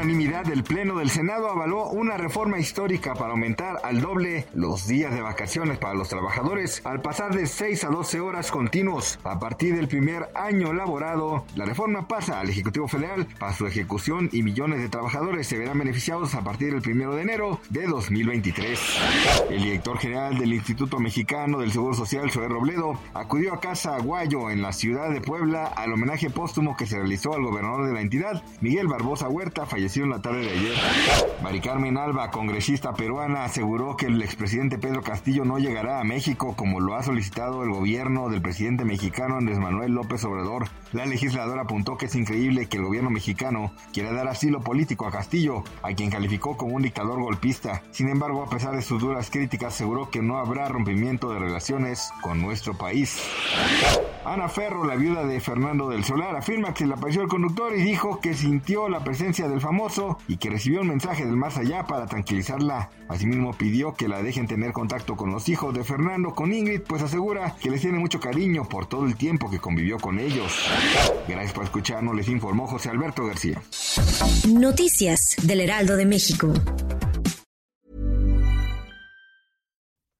Unanimidad, el Pleno del Senado avaló una reforma histórica para aumentar al doble los días de vacaciones para los trabajadores al pasar de 6 a 12 horas continuos. A partir del primer año laborado, la reforma pasa al Ejecutivo Federal para su ejecución y millones de trabajadores se verán beneficiados a partir del primero de enero de 2023. El director general del Instituto Mexicano del Seguro Social, Zoé Robledo, acudió a Casa Aguayo en la ciudad de Puebla al homenaje póstumo que se realizó al gobernador de la entidad, Miguel Barbosa Huerta, fallecido en la tarde de ayer. Mari Alba, congresista peruana, aseguró que el expresidente Pedro Castillo no llegará a México como lo ha solicitado el gobierno del presidente mexicano Andrés Manuel López Obrador. La legisladora apuntó que es increíble que el gobierno mexicano quiera dar asilo político a Castillo, a quien calificó como un dictador golpista. Sin embargo, a pesar de sus duras críticas, aseguró que no habrá rompimiento de relaciones con nuestro país. Ana Ferro, la viuda de Fernando del Solar, afirma que se le apareció el conductor y dijo que sintió la presencia del famoso y que recibió un mensaje del más allá para tranquilizarla. Asimismo pidió que la dejen tener contacto con los hijos de Fernando, con Ingrid, pues asegura que les tiene mucho cariño por todo el tiempo que convivió con ellos. Gracias por escucharnos, les informó José Alberto García. Noticias del Heraldo de México.